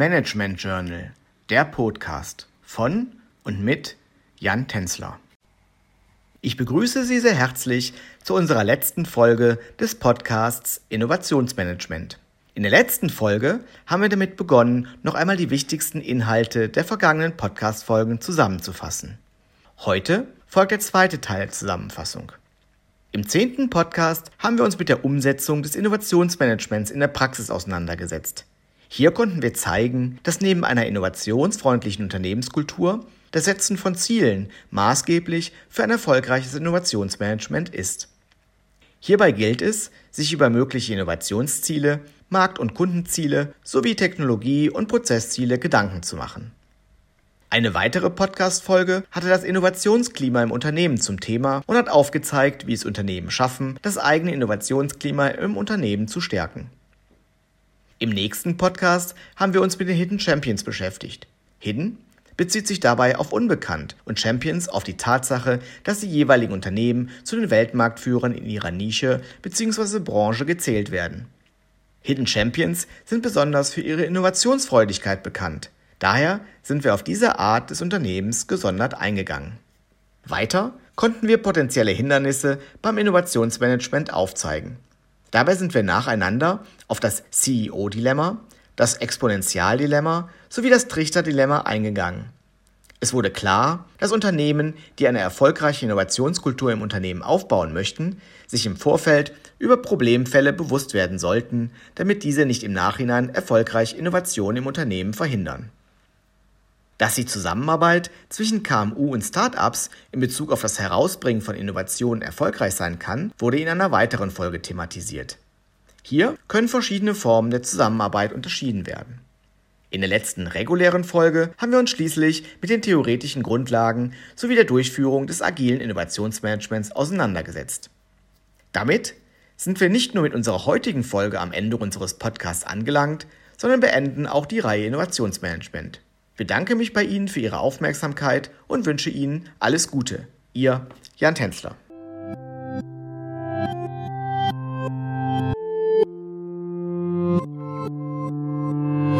Management Journal, der Podcast von und mit Jan Tänzler. Ich begrüße Sie sehr herzlich zu unserer letzten Folge des Podcasts Innovationsmanagement. In der letzten Folge haben wir damit begonnen, noch einmal die wichtigsten Inhalte der vergangenen Podcast-Folgen zusammenzufassen. Heute folgt der zweite Teil der Zusammenfassung. Im zehnten Podcast haben wir uns mit der Umsetzung des Innovationsmanagements in der Praxis auseinandergesetzt. Hier konnten wir zeigen, dass neben einer innovationsfreundlichen Unternehmenskultur das Setzen von Zielen maßgeblich für ein erfolgreiches Innovationsmanagement ist. Hierbei gilt es, sich über mögliche Innovationsziele, Markt- und Kundenziele sowie Technologie- und Prozessziele Gedanken zu machen. Eine weitere Podcast-Folge hatte das Innovationsklima im Unternehmen zum Thema und hat aufgezeigt, wie es Unternehmen schaffen, das eigene Innovationsklima im Unternehmen zu stärken. Im nächsten Podcast haben wir uns mit den Hidden Champions beschäftigt. Hidden bezieht sich dabei auf unbekannt und Champions auf die Tatsache, dass die jeweiligen Unternehmen zu den Weltmarktführern in ihrer Nische bzw. Branche gezählt werden. Hidden Champions sind besonders für ihre Innovationsfreudigkeit bekannt. Daher sind wir auf diese Art des Unternehmens gesondert eingegangen. Weiter konnten wir potenzielle Hindernisse beim Innovationsmanagement aufzeigen. Dabei sind wir nacheinander auf das CEO-Dilemma, das Exponentialdilemma sowie das Trichter-Dilemma eingegangen. Es wurde klar, dass Unternehmen, die eine erfolgreiche Innovationskultur im Unternehmen aufbauen möchten, sich im Vorfeld über Problemfälle bewusst werden sollten, damit diese nicht im Nachhinein erfolgreich Innovation im Unternehmen verhindern. Dass die Zusammenarbeit zwischen KMU und Startups in Bezug auf das Herausbringen von Innovationen erfolgreich sein kann, wurde in einer weiteren Folge thematisiert. Hier können verschiedene Formen der Zusammenarbeit unterschieden werden. In der letzten regulären Folge haben wir uns schließlich mit den theoretischen Grundlagen sowie der Durchführung des agilen Innovationsmanagements auseinandergesetzt. Damit sind wir nicht nur mit unserer heutigen Folge am Ende unseres Podcasts angelangt, sondern beenden auch die Reihe Innovationsmanagement. Ich bedanke mich bei Ihnen für Ihre Aufmerksamkeit und wünsche Ihnen alles Gute. Ihr Jan Tänzler.